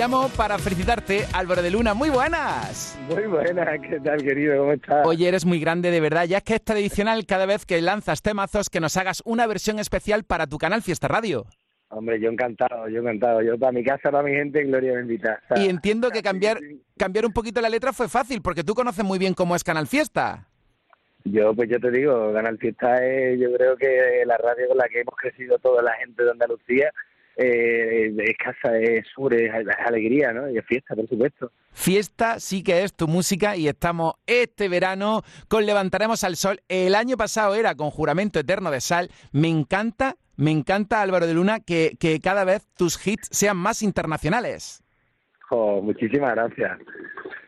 Llamo para felicitarte, Álvaro de Luna. Muy buenas. Muy buenas, ¿qué tal, querido? ¿Cómo estás? Oye, eres muy grande de verdad. Ya es que es tradicional cada vez que lanzas temazos que nos hagas una versión especial para tu canal Fiesta Radio. Hombre, yo encantado, yo encantado. Yo para mi casa, para mi gente, Gloria bendita. y entiendo que cambiar, cambiar un poquito la letra fue fácil, porque tú conoces muy bien cómo es Canal Fiesta. Yo, pues yo te digo, Canal Fiesta es, yo creo que la radio con la que hemos crecido toda la gente de Andalucía eh, es casa, es sur, es, alegría, ¿no? Y es fiesta, por supuesto. Fiesta sí que es tu música y estamos este verano con Levantaremos al Sol. El año pasado era con Juramento Eterno de Sal. Me encanta, me encanta Álvaro de Luna que, que cada vez tus hits sean más internacionales. Oh, muchísimas gracias.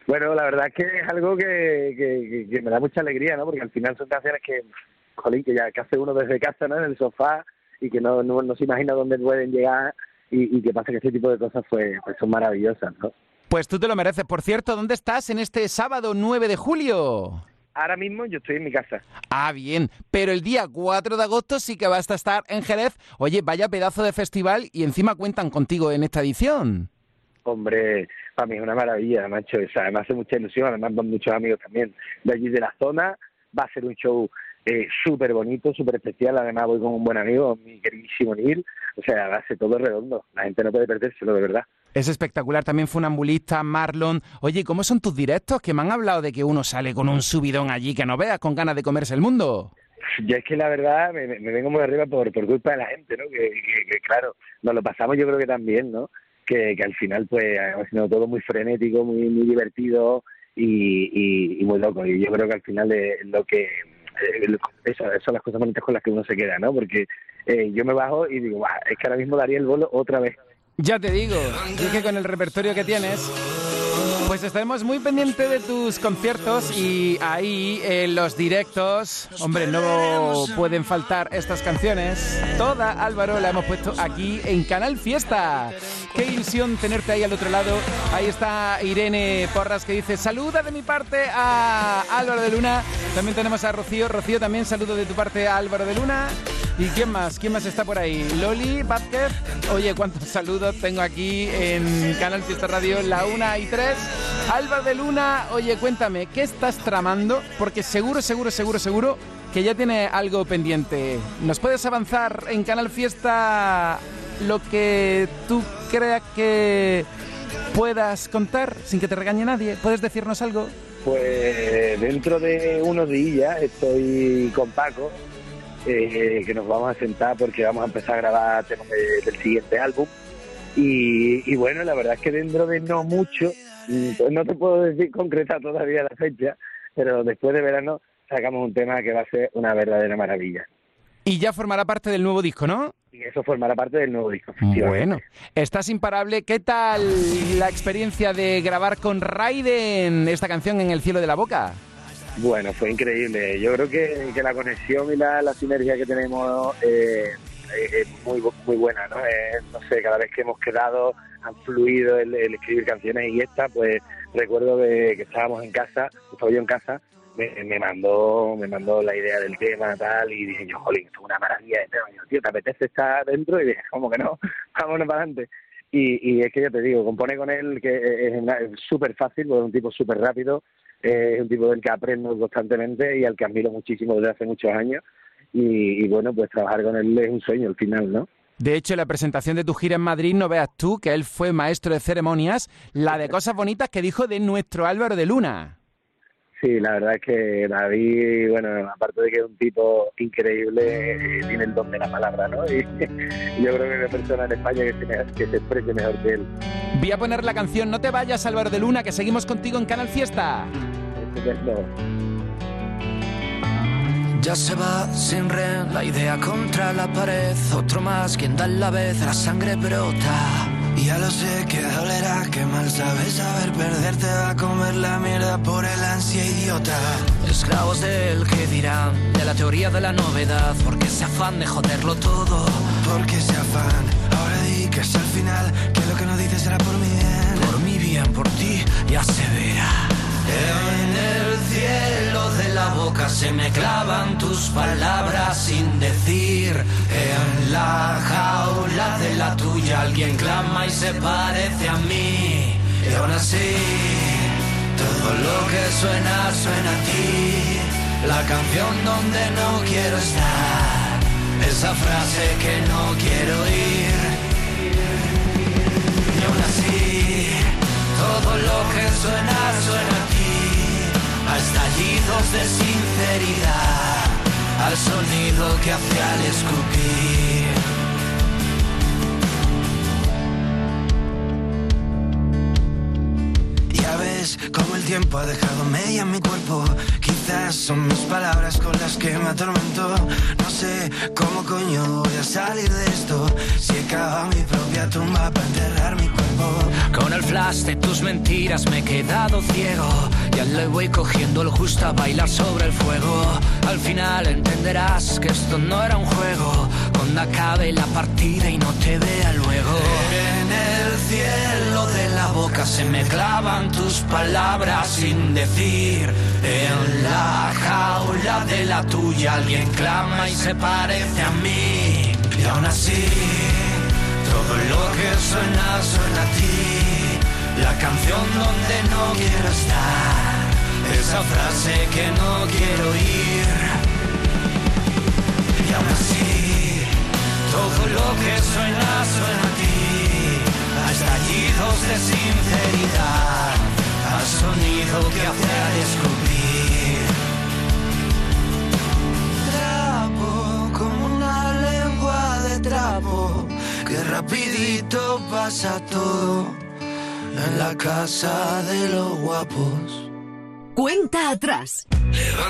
Bueno, la verdad es que es algo que, que, me da mucha alegría, ¿no? Porque al final son canciones que, jolín, que ya que hace uno desde casa, ¿no? En el sofá y que no, no, se imagina dónde pueden llegar y, y que pasa que ese tipo de cosas pues, pues son maravillosas, ¿no? Pues tú te lo mereces. Por cierto, ¿dónde estás en este sábado 9 de julio? Ahora mismo yo estoy en mi casa. Ah, bien. Pero el día 4 de agosto sí que vas a estar en Jerez. Oye, vaya pedazo de festival y encima cuentan contigo en esta edición. Hombre, para mí es una maravilla, macho. O sea, me hace mucha ilusión. Además, con muchos amigos también de allí de la zona. Va a ser un show eh, súper bonito, súper especial. Además, voy con un buen amigo, mi queridísimo Neil. O sea, ser todo redondo. La gente no puede perdérselo, de verdad. Es espectacular, también fue funambulista, Marlon. Oye, ¿cómo son tus directos? Que me han hablado de que uno sale con un subidón allí que no veas, con ganas de comerse el mundo. Yo es que la verdad me, vengo muy arriba por, por culpa de la gente, ¿no? Que, claro, nos lo pasamos yo creo que también, ¿no? Que, que al final pues ha sido todo muy frenético, muy, muy divertido y, y, muy loco. Y yo creo que al final es lo que eh, eso, son las cosas bonitas con las que uno se queda, ¿no? Porque eh, yo me bajo y digo, es que ahora mismo daría el bolo otra vez. Ya te digo, es que con el repertorio que tienes, pues estaremos muy pendientes de tus conciertos y ahí en los directos, hombre, no pueden faltar estas canciones. Toda, Álvaro, la hemos puesto aquí en Canal Fiesta. Qué ilusión tenerte ahí al otro lado. Ahí está Irene Porras que dice, saluda de mi parte a Álvaro de Luna. También tenemos a Rocío. Rocío, también saludo de tu parte a Álvaro de Luna. ¿Y quién más? ¿Quién más está por ahí? Loli Vázquez. Oye, cuántos saludos tengo aquí en Canal Fiesta Radio, la 1 y 3. Álvaro de Luna, oye, cuéntame, ¿qué estás tramando? Porque seguro, seguro, seguro, seguro que ya tiene algo pendiente. ¿Nos puedes avanzar en Canal Fiesta lo que tú creas que puedas contar sin que te regañe nadie? ¿Puedes decirnos algo? Pues dentro de unos días estoy con Paco eh, que nos vamos a sentar porque vamos a empezar a grabar temas del siguiente álbum. Y, bueno, la verdad es que dentro de no mucho, no te puedo decir concreta todavía la fecha, pero después de verano sacamos un tema que va a ser una verdadera maravilla. Y ya formará parte del nuevo disco, ¿no? Y eso formará parte del nuevo disco. Bueno, estás imparable. ¿Qué tal la experiencia de grabar con Raiden esta canción en el cielo de la boca? Bueno, fue increíble. Yo creo que, la conexión y la, sinergia que tenemos eh, es muy, muy buena, ¿no? no sé, cada vez que hemos quedado han fluido el, escribir canciones y esta, pues recuerdo que, estábamos en casa, estaba yo en casa, me, mandó me mandó la idea del tema tal y dije yo, jolín, esto es una maravilla de tema. tío, ¿te apetece estar dentro? Y dije, ¿cómo que no? Vámonos para adelante. Y, y es que yo te digo, compone con él que es súper fácil, es un tipo súper rápido, es un tipo del que aprendo constantemente y al que admiro muchísimo desde hace muchos años. Y, bueno, pues trabajar con él es un sueño al final, ¿no? De hecho, la presentación de tu gira en Madrid, no veas tú que él fue maestro de ceremonias, la de cosas bonitas que dijo de nuestro Álvaro de Luna. Sí, la verdad es que David, bueno, aparte de que es un tipo increíble, tiene el don de la palabra, ¿no? Y yo creo que hay una persona en España que se, que se exprese mejor que él. Voy a poner la canción No te vayas, Álvaro de Luna, que seguimos contigo en Canal Fiesta. Ya se va sin red, la idea contra la pared. Otro más, quien da la vez, la sangre brota. Ya lo sé que dolerá, que mal sabes saber perderte va a comer la mierda por el ansia idiota. Esclavos del que dirán, de la teoría de la novedad, porque ese afán de joderlo todo. Porque ese afán, ahora di que es al final, que lo que no dices será por mi bien. Por mi bien, por ti, ya se verá. El cielo de la boca se me clavan tus palabras sin decir. En la jaula de la tuya alguien clama y se parece a mí. Y aún así, todo lo que suena, suena a ti. La canción donde no quiero estar. Esa frase que no quiero oír. Y aún así, todo lo que suena, suena a ti. A estallidos de sinceridad. Al sonido que hace al escupir. como el tiempo ha dejado media en mi cuerpo. Son mis palabras con las que me atormento. No sé cómo coño voy a salir de esto. Si he mi propia tumba para enterrar mi cuerpo. Con el flash de tus mentiras me he quedado ciego. Ya le voy cogiendo lo justo a bailar sobre el fuego. Al final entenderás que esto no era un juego. Cuando acabe la partida y no te vea luego. En el cielo de la boca se me clavan tus palabras sin decir. En la jaula de la tuya alguien clama y se parece a mí. Y aún así, todo lo que suena, suena a ti. La canción donde no quiero estar. Esa frase que no quiero oír. Y aún así, todo lo que suena, suena a ti. A estallidos de sinceridad sonido que hace al escupir. Trapo como una lengua de trapo, que rapidito pasa todo en la casa de los guapos. Cuenta atrás.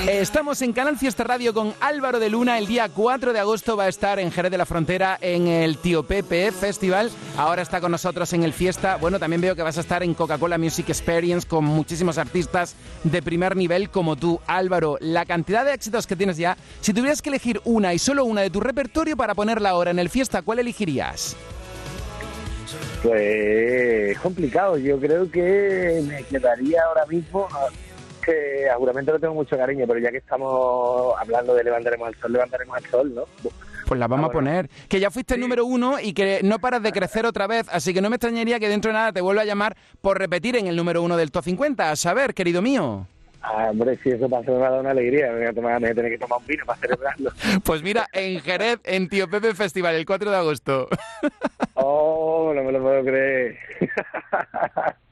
Estamos en Canal Fiesta Radio con Álvaro de Luna. El día 4 de agosto va a estar en Jerez de la Frontera en el Tío Pepe Festival. Ahora está con nosotros en el Fiesta. Bueno, también veo que vas a estar en Coca-Cola Music Experience con muchísimos artistas de primer nivel como tú, Álvaro. La cantidad de éxitos que tienes ya, si tuvieras que elegir una y solo una de tu repertorio para ponerla ahora en el Fiesta, ¿cuál elegirías? Pues complicado. Yo creo que me quedaría ahora mismo que seguramente no tengo mucho cariño, pero ya que estamos hablando de levantaremos al sol, levantaremos al sol, ¿no? Pues la vamos a poner. Que ya fuiste el número uno y que no paras de crecer otra vez, así que no me extrañaría que dentro de nada te vuelva a llamar por repetir en el número uno del top 50. A saber, querido mío. Ah, hombre, si eso pasa me va a dar una alegría. Me voy a, tomar, me voy a tener que tomar un vino para celebrarlo. Pues mira, en Jerez, en Tío Pepe Festival, el 4 de agosto. Oh, no me lo puedo creer.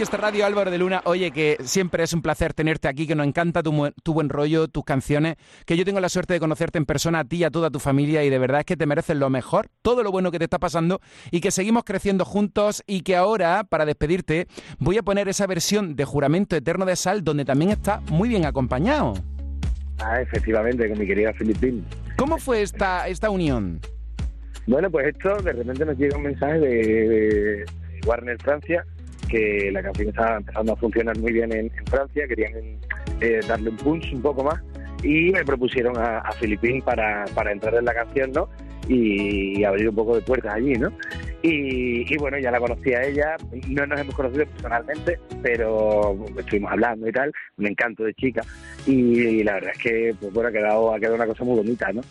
Fiesta Radio, Álvaro de Luna, oye, que siempre es un placer tenerte aquí, que nos encanta tu, tu buen rollo, tus canciones, que yo tengo la suerte de conocerte en persona a ti y a toda tu familia y de verdad es que te mereces lo mejor, todo lo bueno que te está pasando y que seguimos creciendo juntos y que ahora, para despedirte, voy a poner esa versión de Juramento Eterno de Sal donde también está muy bien acompañado. Ah, efectivamente, con mi querida Filipín. ¿Cómo fue esta, esta unión? Bueno, pues esto, de repente nos llega un mensaje de, de Warner Francia, que la canción estaba empezando a funcionar muy bien en, Francia, querían eh, darle un punch un poco más, y me propusieron a, a Filipín para, para entrar en la canción, ¿no? Y, abrir un poco de puertas allí, ¿no? Y, y bueno, ya la conocí a ella, no nos hemos conocido personalmente, pero estuvimos hablando y tal, me encanto de chica, y, la verdad es que, pues bueno, ha quedado, ha quedado una cosa muy bonita, ¿no?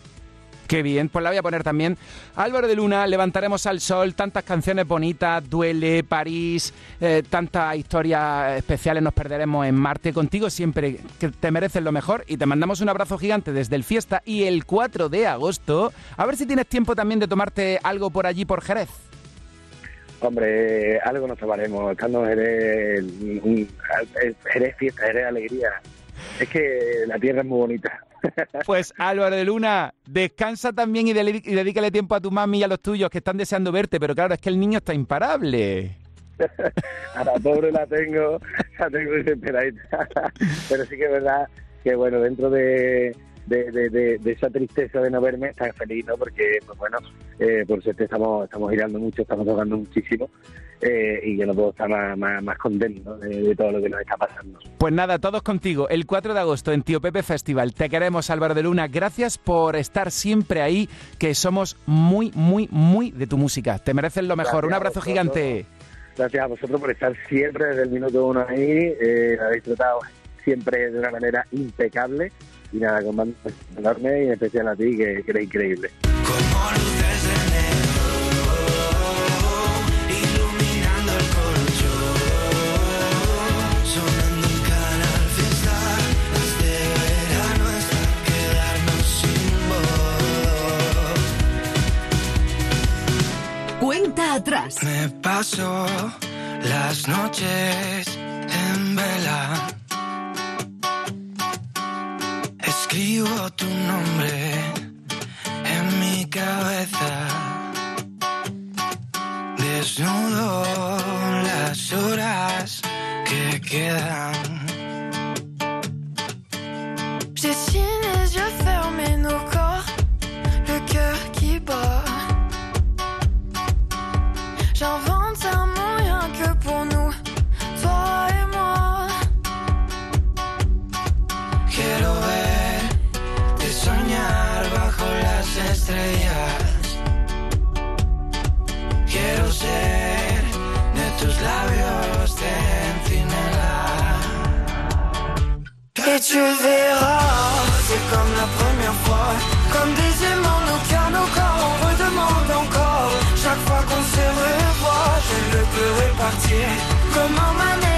Qué bien, pues la voy a poner también. Álvaro de Luna, Levantaremos al Sol, tantas canciones bonitas, Duele, París, eh, tantas historias especiales, nos perderemos en Marte. Contigo siempre que te mereces lo mejor y te mandamos un abrazo gigante desde el Fiesta y el 4 de agosto. A ver si tienes tiempo también de tomarte algo por allí, por Jerez. Hombre, algo nos tomaremos. Estando en Jerez, fiesta, Jerez alegría. Es que la tierra es muy bonita. Pues Álvaro de Luna, descansa también y, dedícale tiempo a tu mami y a los tuyos que están deseando verte, pero claro, es que el niño está imparable. A la pobre la tengo, la tengo desesperadita. Pero sí que es verdad que, bueno, dentro de, de, de- de- de esa tristeza de no verme, está feliz, ¿no? Porque, pues bueno, eh, por suerte estamos, estamos girando mucho, estamos tocando muchísimo eh, y yo no puedo estar más, más, más contento de, de todo lo que nos está pasando. Pues nada, todos contigo. El 4 de agosto en Tío Pepe Festival. Te queremos, Álvaro de Luna. Gracias por estar siempre ahí, que somos muy, muy, muy de tu música. Te mereces lo mejor. Gracias Un abrazo gigante. Gracias a vosotros por estar siempre desde el minuto uno ahí. Eh, habéis tratado siempre de una manera impecable. Y nada, con mando enorme y en especial a ti, que, que eres increíble. Como luces de neón, iluminando el colchón, sonando en Canal Fiesta, desde verano hasta quedarnos sin voz. Cuenta atrás. Me paso las noches en vela. Tu nombre en mi cabeza. Desnudo las horas que quedan. J'ai signé les tu verras, c'est comme la première fois. Comme des aimants, nos cœurs, nos corps, on redemande encore. Chaque fois qu'on se revoit, je ne peux repartir. Comme un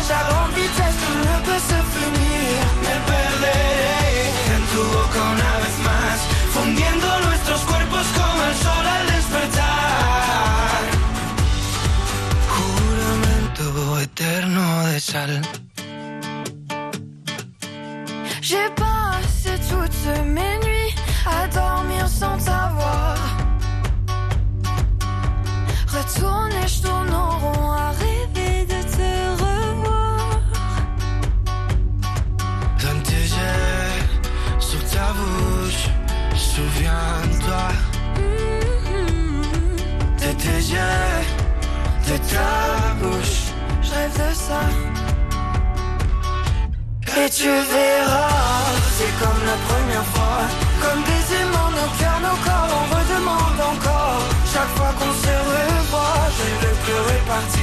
tu verras, c'est comme la première fois. Comme des aimants, nos cœurs, nos corps, on redemande encore. Chaque fois qu'on se revoit, je ne veux plus repartir.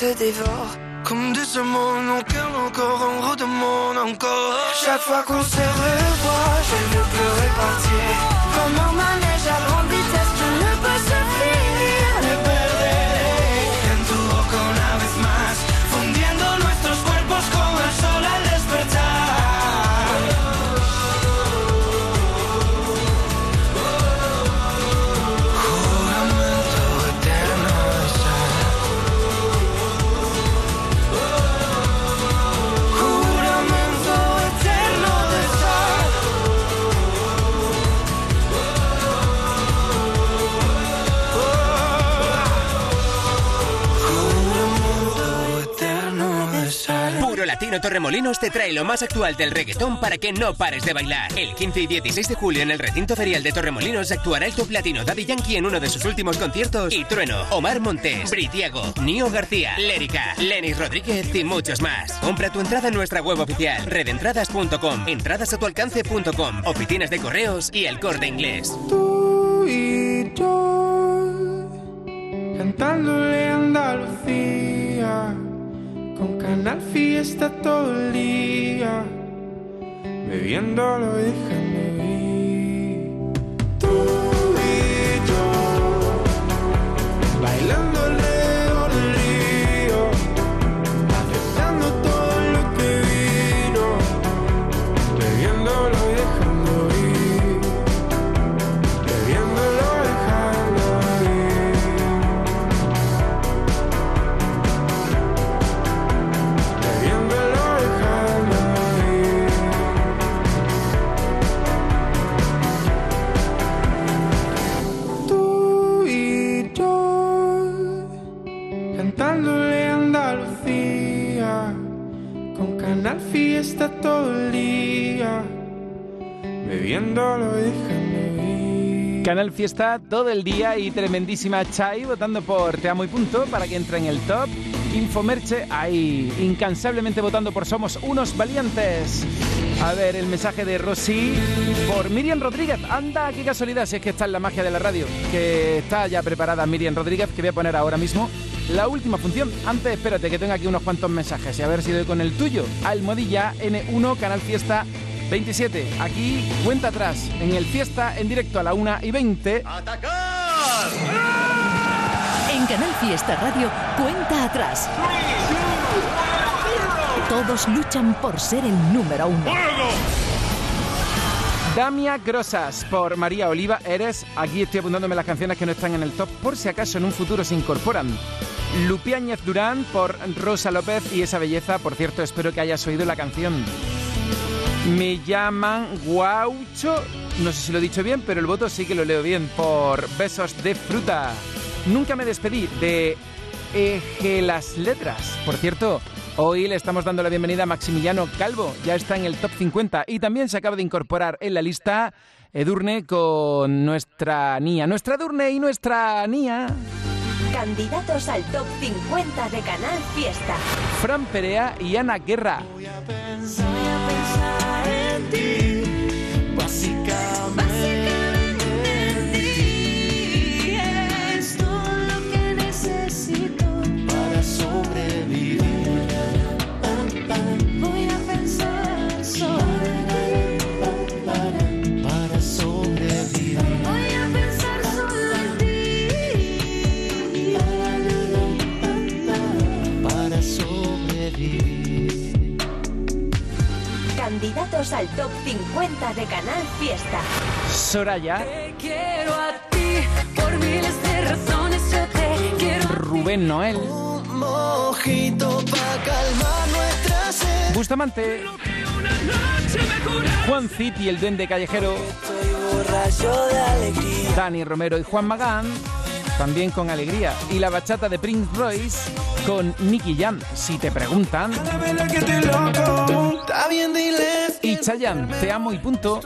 Te dévore. Comme des amours, mon cœur encore, on redemande encore. Chaque fois qu'on se revoit, je ne veux plus Torremolinos te trae lo más actual del reggaetón para que no pares de bailar. El 15 y 16 de julio en el recinto ferial de Torremolinos actuará el top latino Daddy Yankee en uno de sus últimos conciertos y Trueno, Omar Montes, Britiago, Nio García, Lérica, Lenis Rodríguez y muchos más. Compra tu entrada en nuestra web oficial redentradas.com, entradasatualcance.com, oficinas de correos y el corte inglés. Tú y yo, Canal Fiesta todo el día, bebiéndolo y dejando ir. Fiesta todo el día, bebiéndolo y dejando ir. Canal Fiesta todo el día y tremendísima Chai votando por Te Amo y Punto para que entre en el top. Infomerche ahí, incansablemente votando por Somos unos valientes. A ver, el mensaje de Rosy por Miriam Rodríguez. Anda, qué casualidad, si es que está en la magia de la radio. Que está ya preparada Miriam Rodríguez, que voy a poner ahora mismo la última función. Antes, espérate, que tengo aquí unos cuantos mensajes y a ver si doy con el tuyo. Almohadilla N1, Canal Fiesta 27. Aquí, cuenta atrás, en el Fiesta, en directo a la 1 y 20. En Canal Fiesta Radio, cuenta atrás. Todos luchan por ser el número uno. Damia Grosas por María Oliva Eres. Aquí estoy apuntándome las canciones que no están en el top por si acaso en un futuro se incorporan. Lupiáñez Durán por Rosa López y esa belleza. Por cierto, espero que hayas oído la canción. Me llaman Guaucho. No sé si lo he dicho bien, pero el voto sí que lo leo bien. Por Besos de Fruta. Nunca me despedí de Eje las Letras. Por cierto, hoy le estamos dando la bienvenida a Maximiliano Calvo. Ya está en el top 50 y también se acaba de incorporar en la lista Edurne con nuestra Nia. Nuestra Edurne y nuestra Nia. Candidatos al top 50 de Canal Fiesta. Fran Perea y Ana Guerra. Es Candidatos al top 50 de Canal Fiesta. Soraya, Quiero a ti por miles de razones. Yo te quiero. Rubén Noel, Un mojito pa' calmar nuestra sed. Bustamante, Juan City, el duende callejero, de alegría. Dani Romero y Juan Magán, también con alegría. Y la bachata de Prince Royce con Nicky Jam, si te preguntan. Y Chayanne, te amo y punto.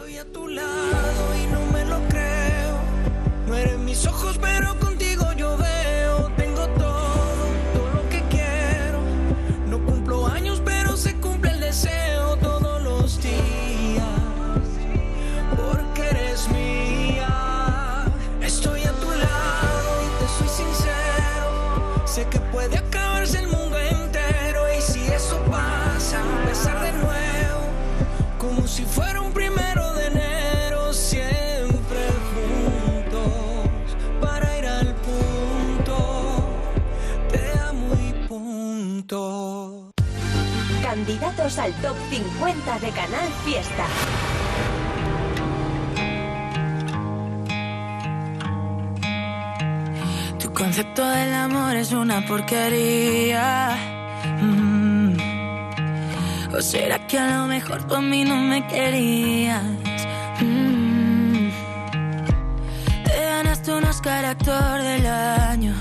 Al top 50 de Canal Fiesta. Tu concepto del amor es una porquería. Mm. ¿O será que a lo mejor tú a mí no me querías? Mm. Te ganaste un Oscar actor del año,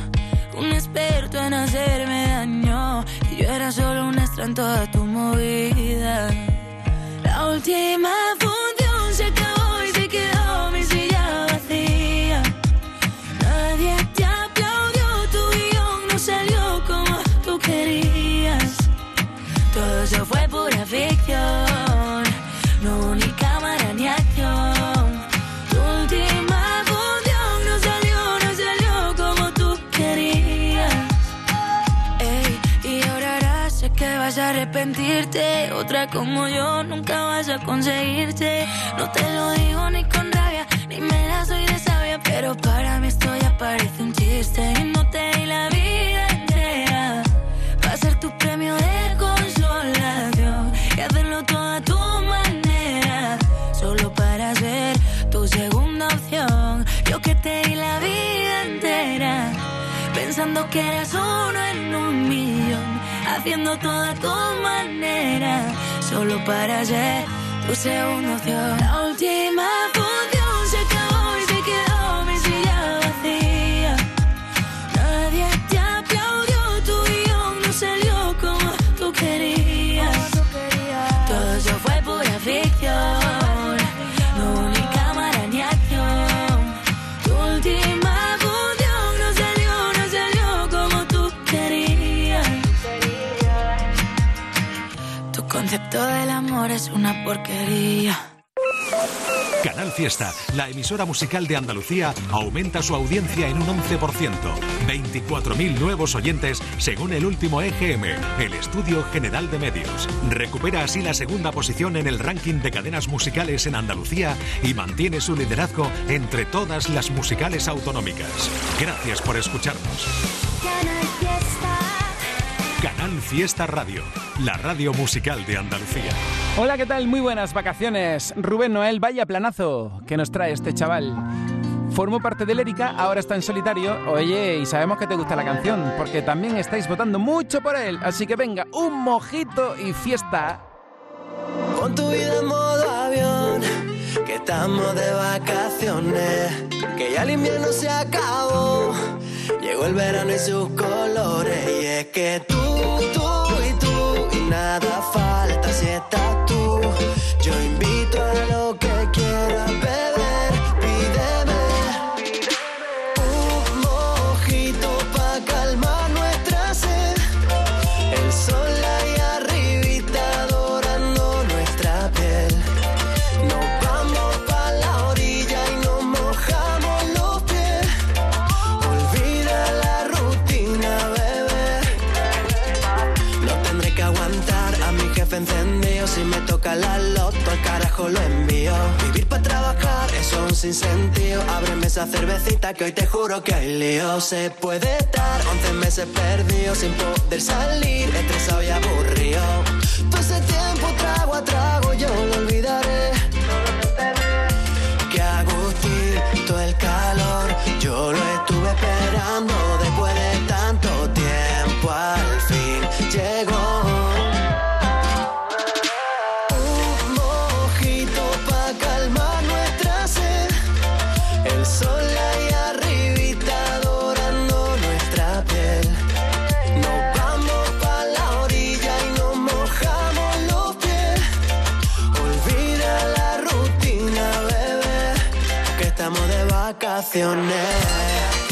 un experto en hacerme daño. Y yo era solo un extra en toda movida. La última Como yo nunca vas a conseguirte. No te lo digo ni con rabia, ni me la soy de sabia. Pero para mí esto ya parece un chiste. Y no te di la vida entera. Va ser tu premio de consolación. Y hacerlo todo a tu manera. Solo para ser tu segunda opción. Yo que te di la vida entera. Pensando que eras uno en un millón. Haciendo todo a tu manera. Solo para ser tu segunda opción. La última amor es una porquería. Canal Fiesta, la emisora musical de Andalucía, aumenta su audiencia en un 11%. 24.000 nuevos oyentes según el último EGM, el Estudio General de Medios. Recupera así la segunda posición en el ranking de cadenas musicales en Andalucía y mantiene su liderazgo entre todas las musicales autonómicas. Gracias por escucharnos. Canal Fiesta Radio, la radio musical de Andalucía. Hola, ¿qué tal? Muy buenas vacaciones. Rubén Noel, vaya planazo que nos trae este chaval. Formó parte de Lérica, ahora está en solitario. Oye, y sabemos que te gusta la canción, porque también estáis votando mucho por él. Así que venga, un mojito y fiesta. Pon tu vida en modo estamos de vacaciones, que ya el invierno se acabó, llegó el verano y sus colores, y es que tú, tú y tú, y nada falta si estás tú, yo invito a lo que lo envío. Vivir para trabajar es un sinsentido. Ábreme esa cervecita que hoy te juro que hay lío. Se puede estar 11 meses perdido sin poder salir, estresado y aburrido. Todo ese tiempo trago a trago yo lo olvidaré. Que agustín, todo el calor, yo lo estuve esperando vacaciones.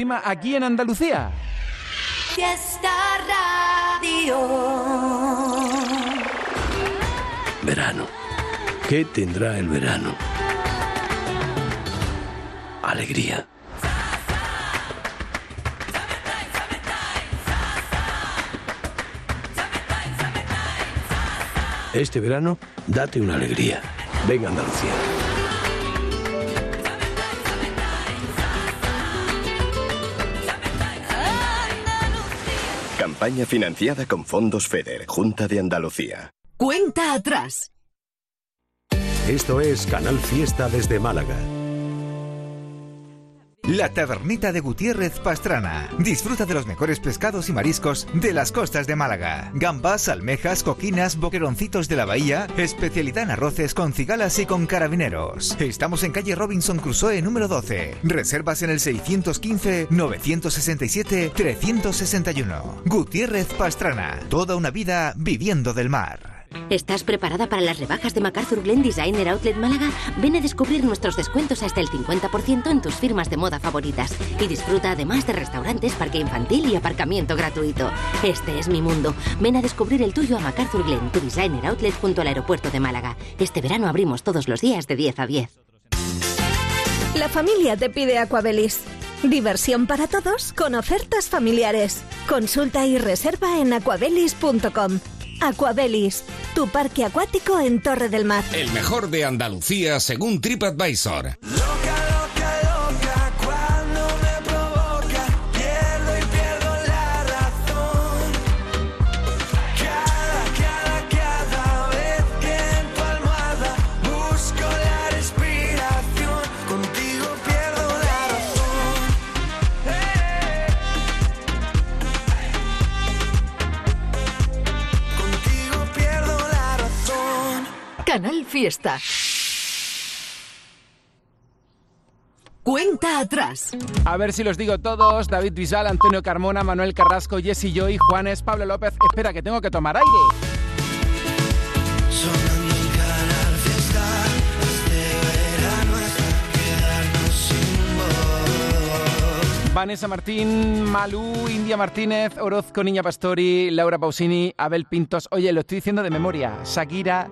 Encima aquí en Andalucía. Fiesta Radio. Verano. ¿Qué tendrá el verano? Alegría. Este verano, date una alegría. Venga Andalucía. Campaña financiada con fondos FEDER, Junta de Andalucía. Cuenta atrás. Esto es Canal Fiesta desde Málaga. La Tabernita de Gutiérrez Pastrana. Disfruta de los mejores pescados y mariscos de las costas de Málaga. Gambas, almejas, coquinas, boqueroncitos de la bahía, especialidad en arroces con cigalas y con carabineros. Estamos en calle Robinson Crusoe número 12. Reservas en el 615-967-361. Gutiérrez Pastrana. Toda una vida viviendo del mar. ¿Estás preparada para las rebajas de MacArthur Glen Designer Outlet Málaga? Ven a descubrir nuestros descuentos hasta el 50% en tus firmas de moda favoritas. Y disfruta además de restaurantes, parque infantil y aparcamiento gratuito. Este es mi mundo. Ven a descubrir el tuyo a MacArthur Glen, tu designer outlet junto al aeropuerto de Málaga. Este verano abrimos todos los días de 10 a 10. La familia te pide Aquabelis. Diversión para todos con ofertas familiares. Consulta y reserva en aquabelis.com. Aquabelis, tu parque acuático en Torre del Mar. El mejor de Andalucía según TripAdvisor. Canal Fiesta. Cuenta atrás. A ver si los digo todos. David Bisbal, Antonio Carmona, Manuel Carrasco, Jesse Joy, Juanes, Pablo López. Espera, que tengo que tomar aire. Este verano es quedarnos sin voz. Vanessa Martín, Malú, India Martínez, Orozco, Niña Pastori, Laura Pausini, Abel Pintos. Oye, lo estoy diciendo de memoria. Shakira,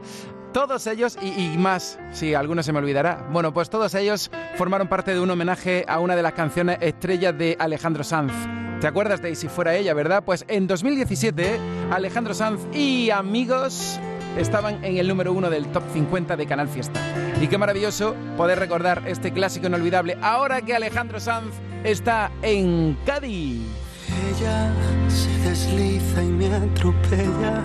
todos ellos y, más. Sí, alguno se me olvidará. Bueno, pues todos ellos formaron parte de un homenaje a una de las canciones estrellas de Alejandro Sanz. ¿Te acuerdas de si fuera ella, verdad? Pues en 2017, Alejandro Sanz y amigos estaban en el número uno del top 50 de Canal Fiesta. Y qué maravilloso poder recordar este clásico inolvidable ahora que Alejandro Sanz está en Cádiz. Ella se desliza y me atropella.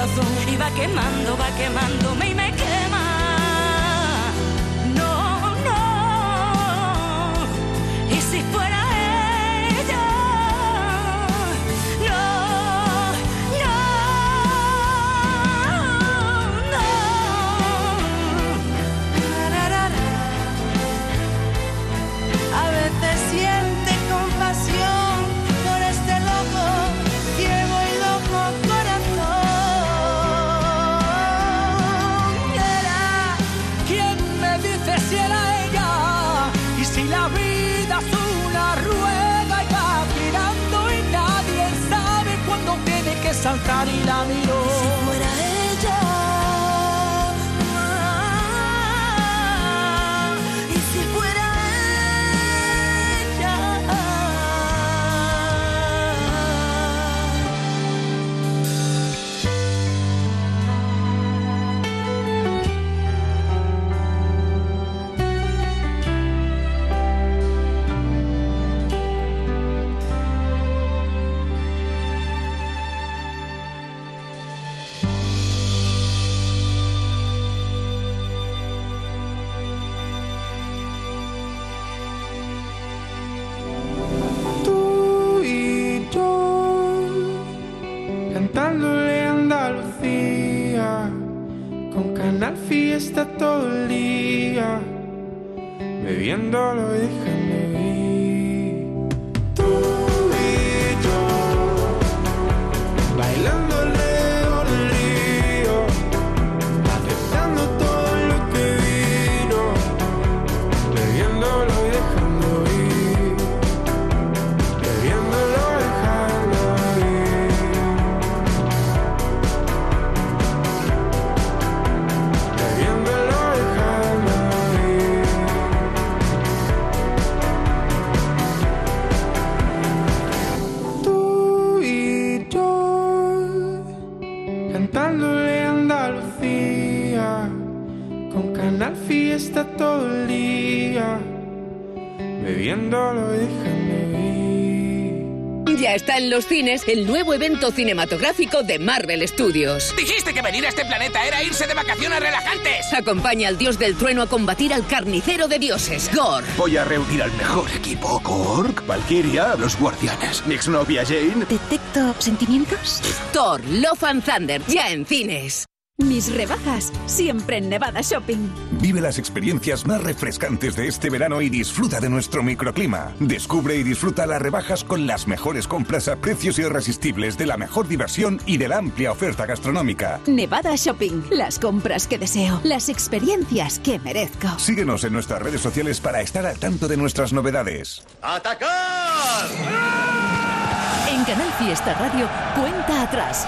Y va quemando, va quemándome y me saltar la miro. Cines el nuevo evento cinematográfico de Marvel Studios. Dijiste que venir a este planeta era irse de vacaciones relajantes. Acompaña al dios del trueno a combatir al carnicero de dioses, Gore. Voy a reunir al mejor equipo. Korg, Valkyria, los guardianes. Mi exnovia Jane. ¿Detecto sentimientos? Thor, Love and Thunder, ya en cines. Mis rebajas, siempre en Nevada Shopping. Vive las experiencias más refrescantes de este verano y disfruta de nuestro microclima. Descubre y disfruta las rebajas con las mejores compras a precios irresistibles de la mejor diversión y de la amplia oferta gastronómica. Nevada Shopping, las compras que deseo, las experiencias que merezco. Síguenos en nuestras redes sociales para estar al tanto de nuestras novedades. ¡Atacar! En Canal Fiesta Radio, cuenta atrás.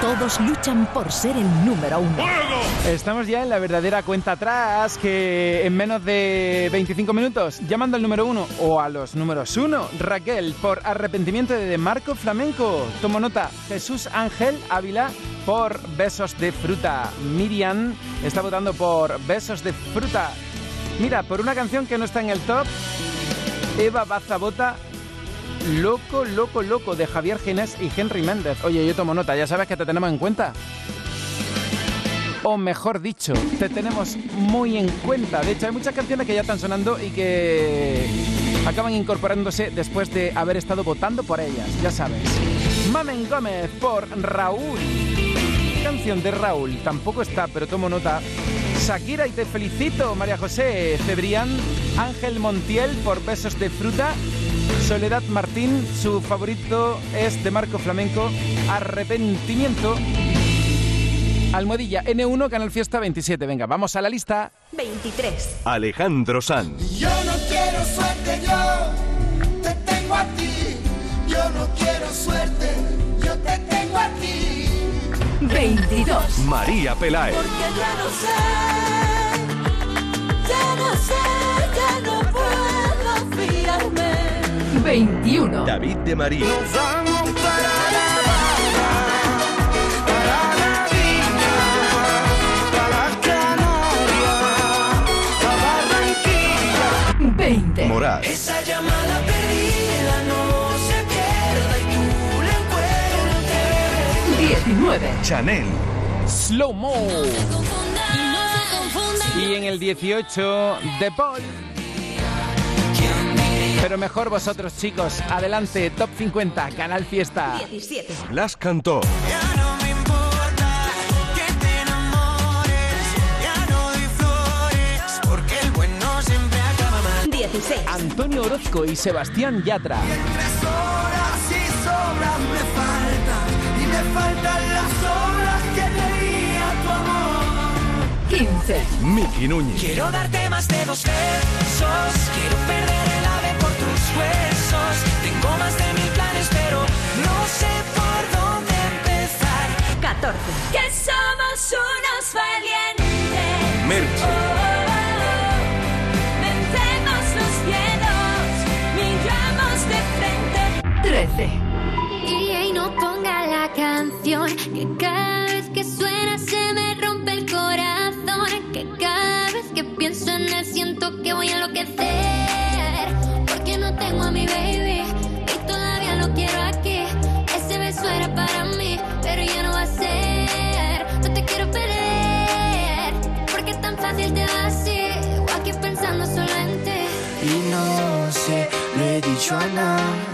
Todos luchan por ser el número uno. Estamos ya en la verdadera cuenta atrás que en menos de 25 minutos, llamando al número uno o a los números uno, Raquel por arrepentimiento de Marco Flamenco. Tomo nota, Jesús Ángel Ávila por Besos de Fruta. Miriam está votando por Besos de Fruta. Mira, por una canción que no está en el top, Eva Baza vota Loco, loco, loco de Javier Ginés y Henry Méndez. Oye, yo tomo nota, ya sabes que te tenemos en cuenta. O mejor dicho, te tenemos muy en cuenta. De hecho, hay muchas canciones que ya están sonando y que acaban incorporándose después de haber estado votando por ellas, ya sabes. Mamen Gómez por Raúl. Canción de Raúl, tampoco está, pero tomo nota. Shakira y te felicito, María José Cebrián, Ángel Montiel por Besos de Fruta, Soledad Martín, su favorito es de Marco Flamenco, Arrepentimiento, Almohadilla N1, Canal Fiesta 27. Venga, vamos a la lista. 23. Alejandro Sanz. Yo no quiero suerte, yo te tengo a ti. Yo no quiero suerte, yo te tengo a ti. 22. María Peláez. Porque ya no sé, ya no sé, ya no puedo fiarme. 21. David de María. Nos vamos 20. Morat. Esa llamada perdida no se pierda y tú la encuentres. 19. Chanel. Slow Mo. Y en el 18, The Ball. Pero mejor vosotros, chicos. Adelante, Top 50, Canal Fiesta. 17. Las cantó. Ya no 16. Antonio Orozco y Sebastián Yatra. Tres horas y sobras me faltan, y me faltan las horas que leía tu amor. 15. Miki Núñez. Quiero darte más de dos besos, quiero perder el ave por tus huesos. Tengo más de mil planes, pero no sé por dónde empezar. 14. Que somos unos valientes. Merche. 13. Y no ponga la canción que cada vez que suena se me rompe el corazón. Que cada vez que pienso en él siento que voy a enloquecer. Porque no tengo a mi baby y todavía lo quiero aquí. Ese beso era para mí, pero ya no va a ser. No te quiero perder porque es tan fácil te va así. O aquí pensando solo en ti. Y no sé, lo he dicho a nadie,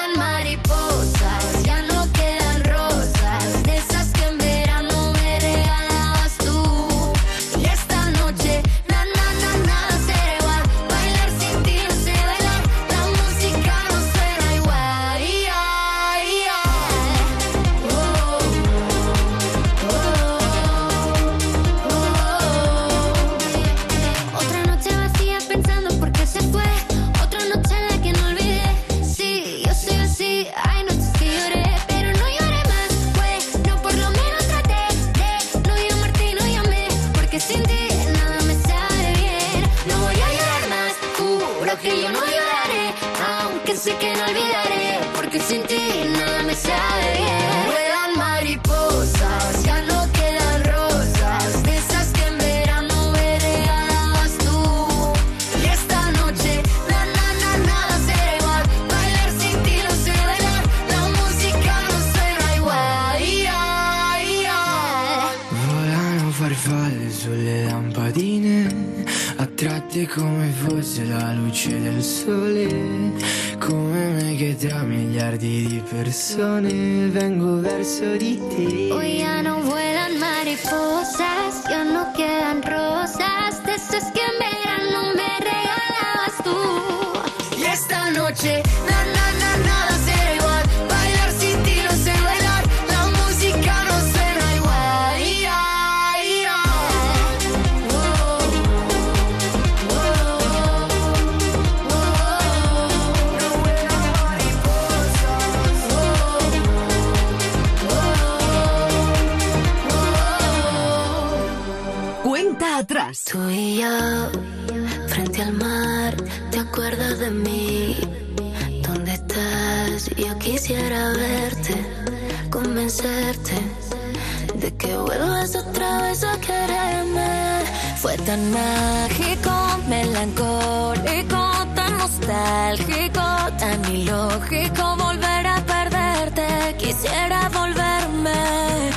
mariposas, persone vengo verso di quisiera verte, convencerte de que vuelvas otra vez a quererme. Fue tan mágico, melancólico, tan nostálgico, tan ilógico volver a perderte. Quisiera volverme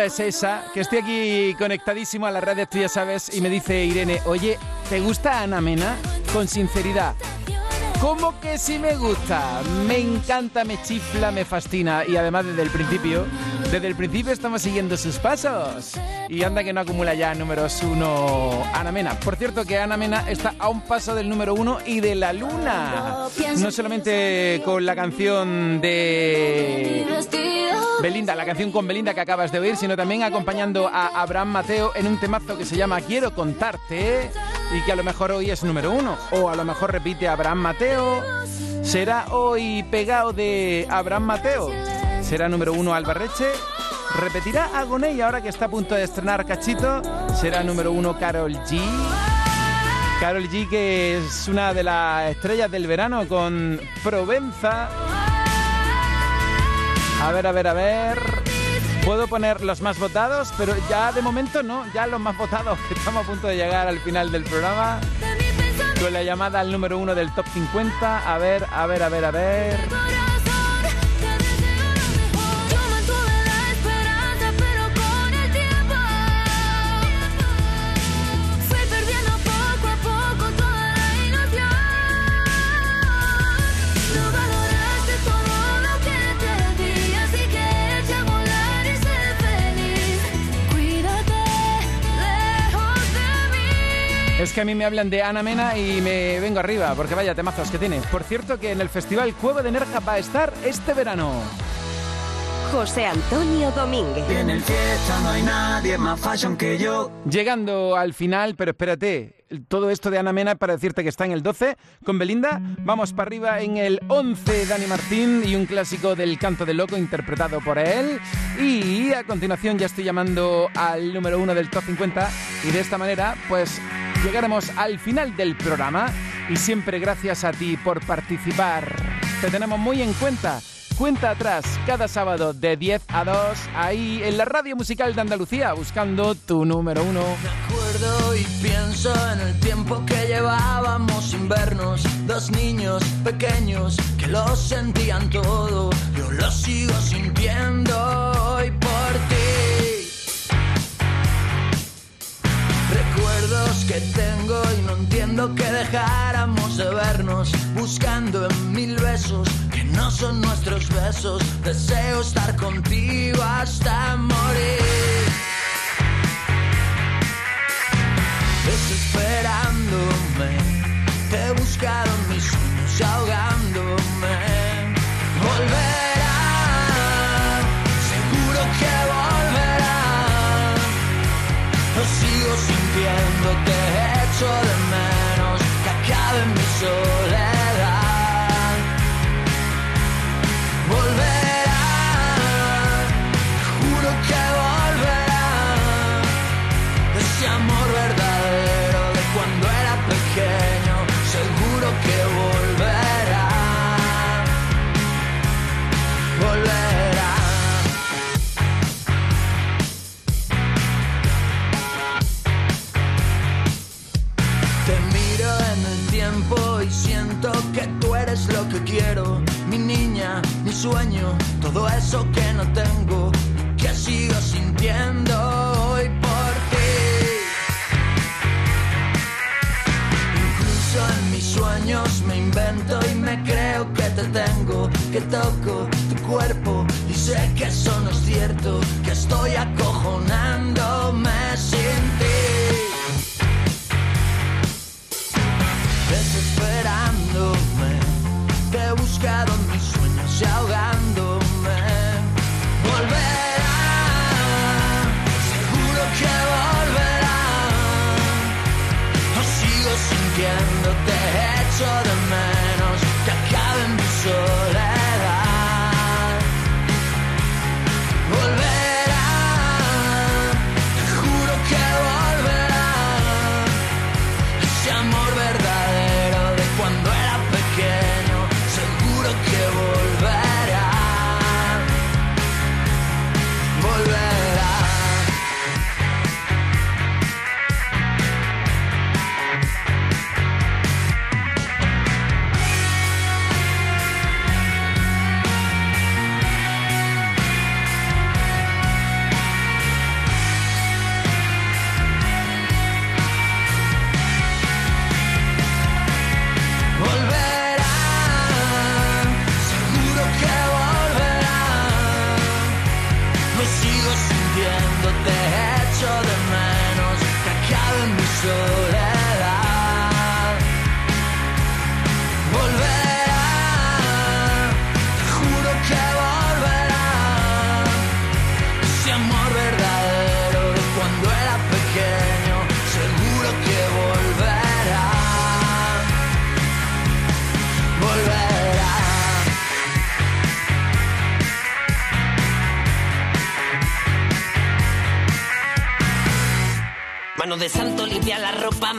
es esa, que estoy aquí conectadísimo a las redes, tú ya sabes, y me dice Irene, oye, ¿te gusta Ana Mena? Con sinceridad. ¿Cómo que sí me gusta? Me encanta, me chifla, me fascina. Y además desde el principio, desde el principio estamos siguiendo sus pasos. Y anda que no acumula ya números uno Ana Mena. Por cierto que Ana Mena está a un paso del número uno y de la luna. No solamente con la canción de Belinda, la canción con Belinda que acabas de oír, sino también acompañando a Abraham Mateo en un temazo que se llama Quiero contarte y que a lo mejor hoy es número uno. O a lo mejor repite Abraham Mateo. ¿Será hoy pegado de Abraham Mateo? ¿Será número uno Albarreche? ¿Repetirá Agoney ahora que está a punto de estrenar Cachito? ¿Será número uno Carol G? Carol G que es una de las estrellas del verano con Provenza. A ver, a ver, a ver. Puedo poner los más votados, pero ya de momento no, ya los más votados, que estamos a punto de llegar al final del programa. Con la llamada al número uno del top 50. A ver, a ver, a ver, a ver. Es que a mí me hablan de Ana Mena y me vengo arriba, porque vaya temazos que tiene. Por cierto que en el Festival Cueva de Nerja va a estar este verano. José Antonio Domínguez. En el fiesta no hay nadie más fashion que yo. Llegando al final, pero espérate, todo esto de Ana Mena para decirte que está en el 12 con Belinda. Vamos para arriba en el 11 Dani Martín y un clásico del canto del loco interpretado por él. Y a continuación ya estoy llamando al número 1 del top 50 y de esta manera pues llegaremos al final del programa y siempre gracias a ti por participar. Te tenemos muy en cuenta. Cuenta atrás cada sábado de 10 a 2 ahí en la radio musical de Andalucía buscando tu número uno. acuerdo y pienso en el tiempo que llevábamos sin vernos. Dos niños pequeños que lo sentían todo. Yo lo sigo sintiendo hoy por ti. Recuerdos que tengo y no entiendo que dejáramos de vernos, buscando en mil besos que no son nuestros besos. Deseo estar contigo hasta morir. Desesperándome, te he buscado mis sueños ahogados.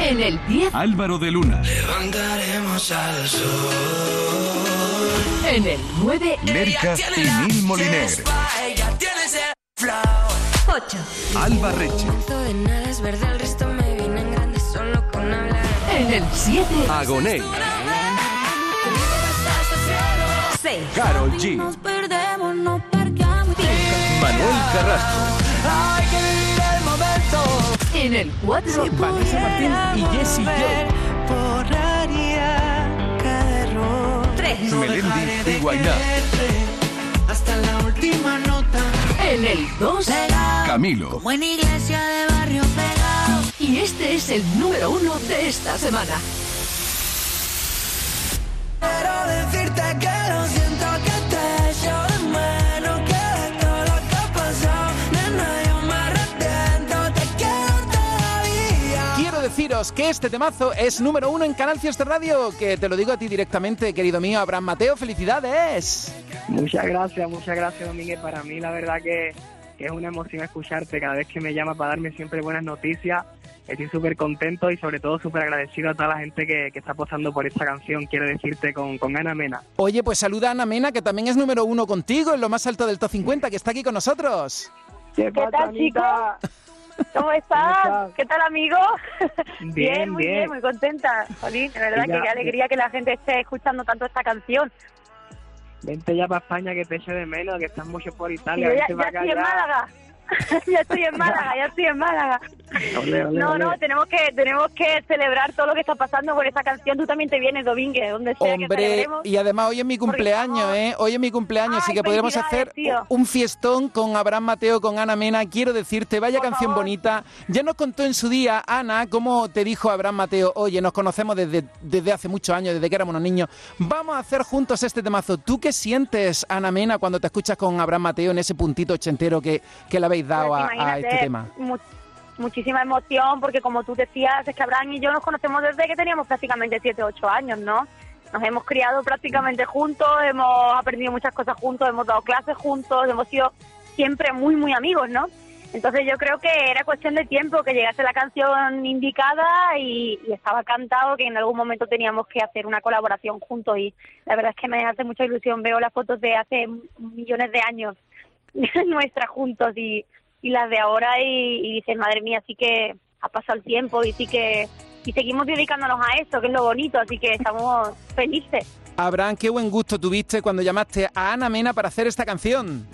En el 10. Álvaro de Luna. Levantaremos al sol. En el 9. Lérica y Nil Moliner. Ella tiene ese flow. 8. Alba Reche. De nada es verdad, el resto me viene en grande solo con hablar. En el 7. Agoney. 6. Carol G. Nos perdemos, no parqueamos. Manuel Carrasco. Hay que vivir el momento. En el 4. Vanessa Martín y Jessie J. Cada error. 3. Melendi y Guainá. Hasta la última nota. En el 2. Camilo. Buena iglesia de barrio pegado. Y este es el número 1 de esta semana. Quiero decirte que lo siento que deciros que este temazo es número uno en Canal Fiesta Radio, que te lo digo a ti directamente, querido mío, Abraham Mateo, felicidades. Muchas gracias, muchas gracias, Domínguez. Para mí, la verdad que, que es una emoción escucharte cada vez que me llama para darme siempre buenas noticias. estoy súper contento y sobre todo súper agradecido a toda la gente que, que está apostando por esta canción, quiero decirte, con, con Ana Mena. Oye, pues saluda a Ana Mena, que también es número uno contigo, en lo más alto del top 50, que está aquí con nosotros. ¿Qué, tal, chicos? ¿Cómo estás? ¿Qué tal, amigo? Bien, muy bien. bien, muy contenta. Jolín, de verdad que qué alegría que la gente esté escuchando tanto esta canción. Vente ya para España que te eche de menos, que estás mucho por Italia. yo ya, ya estoy en. Málaga. ya estoy en Málaga, ya estoy en Málaga. No, no, tenemos que tenemos que celebrar todo lo que está pasando con esta canción. Tú también te vienes, Domínguez, donde sea que Hombre, celebremos. y además hoy es mi cumpleaños, ¿eh? Hoy es mi cumpleaños, así que podremos hacer tío. un fiestón con Abraham Mateo, con Ana Mena. Quiero decirte, vaya canción bonita. Ya nos contó en su día, Ana, cómo te dijo Abraham Mateo, oye, nos conocemos desde, desde hace muchos años, desde que éramos unos niños. Vamos a hacer juntos este temazo. ¿Tú qué sientes, Ana Mena, cuando te escuchas con Abraham Mateo en ese puntito ochentero que, que le habéis dado a- a, Pues Imagínate, este tema? mu- muchísima emoción, porque como tú decías, es que Abraham y yo nos conocemos desde que teníamos prácticamente 7 o 8 años, ¿no? Nos hemos criado prácticamente juntos, hemos aprendido muchas cosas juntos, hemos dado clases juntos, hemos sido siempre muy, muy amigos, ¿no? Entonces yo creo que era cuestión de tiempo que llegase la canción indicada y, y estaba cantado que en algún momento teníamos que hacer una colaboración juntos y la verdad es que me hace mucha ilusión. Veo las fotos de hace millones de años nuestras juntos y, y las de ahora y, y dices, madre mía, sí que ha pasado el tiempo y sí que y seguimos dedicándonos a esto, que es lo bonito, así que estamos felices. Abraham, qué buen gusto tuviste cuando llamaste a Ana Mena para hacer esta canción.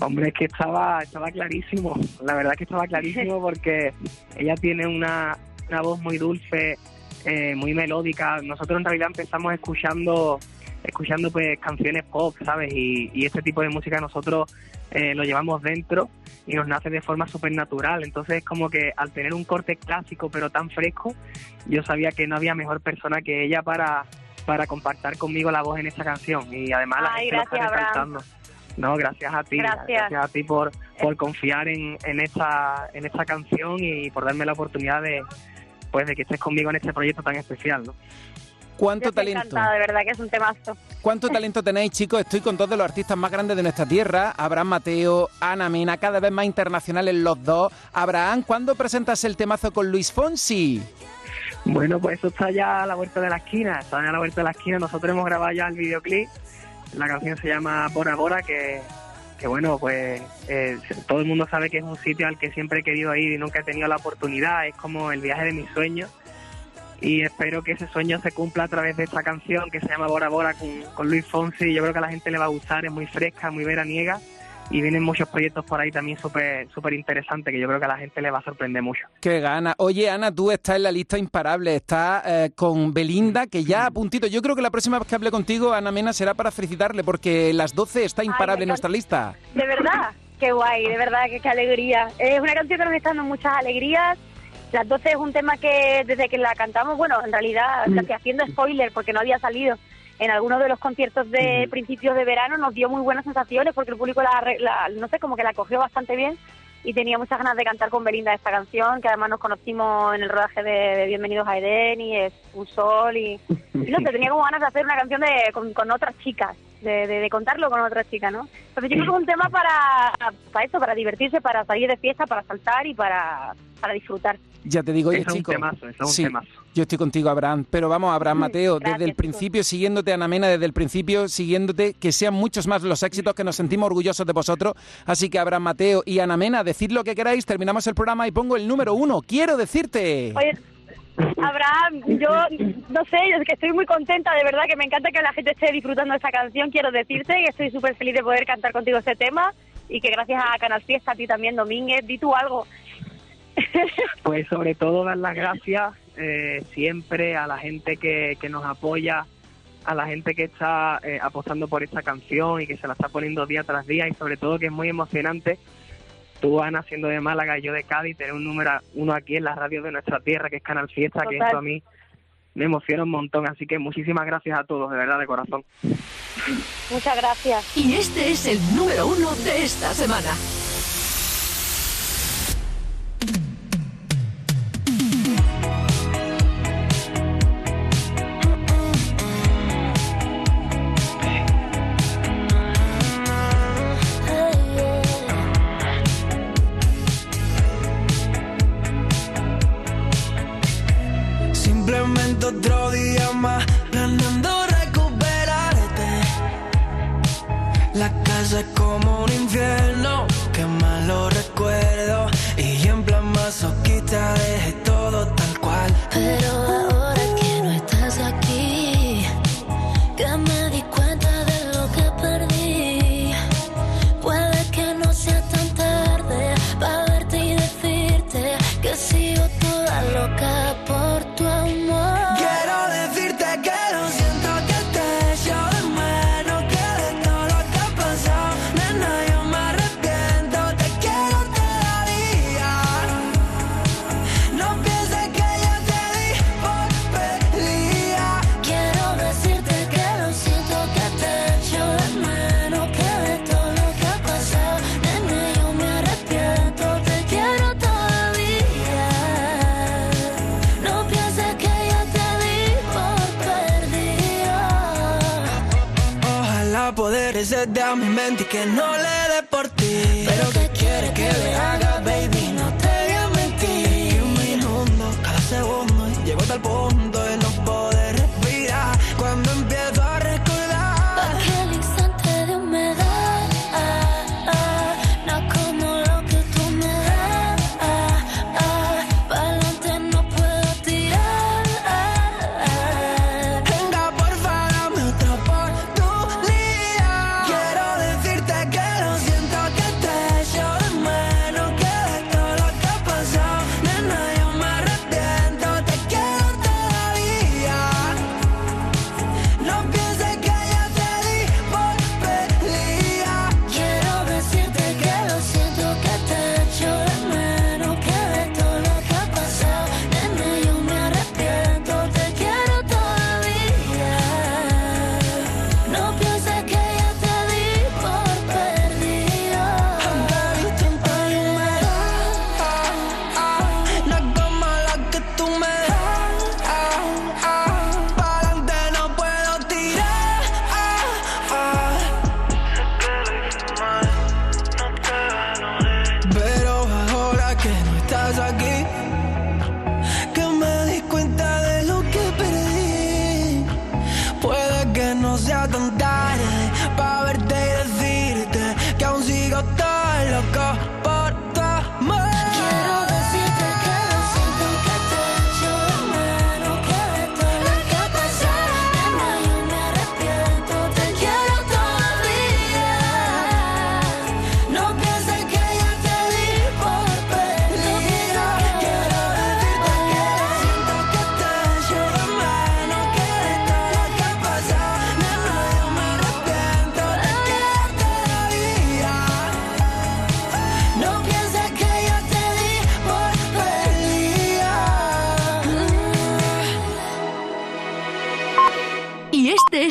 Hombre, es que estaba, estaba clarísimo. La verdad que estaba clarísimo porque ella tiene una, una voz muy dulce, eh, muy melódica. Nosotros en realidad empezamos escuchando escuchando pues canciones pop, ¿sabes? Y, y este tipo de música nosotros eh, lo llevamos dentro y nos nace de forma súper natural. Entonces es como que al tener un corte clásico pero tan fresco, yo sabía que no había mejor persona que ella para, para compactar conmigo la voz en esta canción. Y además la Ay, gente lo está gracias, resaltando. No, gracias a ti, Gracias. a ti por, por confiar en, en esta en esta canción y por darme la oportunidad de pues de que estés conmigo en este proyecto tan especial, ¿no? ¿Cuánto Yo estoy talento? encantada, de verdad que es un temazo. ¿Cuánto talento tenéis, chicos? Estoy con dos de los artistas más grandes de nuestra tierra, Abraham Mateo, Ana Mena, cada vez más internacionales los dos. Abraham, ¿cuándo presentas el temazo con Luis Fonsi? Bueno, pues eso está ya a la vuelta de la esquina, está ya a la vuelta de la esquina. Nosotros hemos grabado ya el videoclip, la canción se llama Bora Bora, que, que bueno, pues eh, todo el mundo sabe que es un sitio al que siempre he querido ir y nunca he tenido la oportunidad, es como el viaje de mis sueños. Y espero que ese sueño se cumpla a través de esta canción que se llama Bora Bora con, con Luis Fonsi. Yo creo que a la gente le va a gustar, es muy fresca, muy veraniega y vienen muchos proyectos por ahí también súper súper interesantes que yo creo que a la gente le va a sorprender mucho. Qué gana. Oye, Ana, tú estás en la lista imparable. Estás eh, con Belinda, que ya a puntito. Yo creo que la próxima vez que hable contigo, Ana Mena, será para felicitarle, porque las 12 está imparable en nuestra lista. De verdad, qué guay, de verdad, que qué alegría. Es una canción que nos está dando muchas alegrías. Las 12 es un tema que desde que la cantamos, bueno, en realidad casi haciendo spoiler porque no había salido en algunos de los conciertos de principios de verano, nos dio muy buenas sensaciones porque el público la, la- no sé, como que la cogió bastante bien y tenía muchas ganas de cantar con Belinda esta canción, que además nos conocimos en el rodaje de, de Bienvenidos a Edén y es un sol y, y no sé, tenía como ganas de hacer una canción de, con, con otras chicas, de, de, de contarlo con otras chicas, ¿no? Entonces yo creo que es un tema para, para eso, para divertirse, para salir de fiesta, para saltar y para, para disfrutar. Ya te digo, es un chico. temazo, eso es un sí, temazo. Yo estoy contigo, Abraham. Pero vamos, Abraham Mateo, desde el principio siguiéndote, Ana Mena, desde el principio siguiéndote, que sean muchos más los éxitos, que nos sentimos orgullosos de vosotros. Así que, Abraham Mateo y Ana Mena, decid lo que queráis, terminamos el programa y pongo el número uno. Quiero decirte. Oye, Abraham, yo no sé, es que estoy muy contenta, de verdad, que me encanta que la gente esté disfrutando esta canción. Quiero decirte que estoy súper feliz de poder cantar contigo este tema y que gracias a Canal Fiesta, a ti también, Domínguez, di tú algo. Pues sobre todo dar las gracias eh, siempre a la gente que, que nos apoya, a la gente que está eh, apostando por esta canción y que se la está poniendo día tras día y sobre todo que es muy emocionante. Tú, Ana, siendo de Málaga y yo de Cádiz, tener un número uno aquí en la radio de nuestra tierra, que es Canal Fiesta, que eso a mí me emociona un montón. Así que muchísimas gracias a todos, de verdad, de corazón. Muchas gracias. Y este es el número uno de esta semana.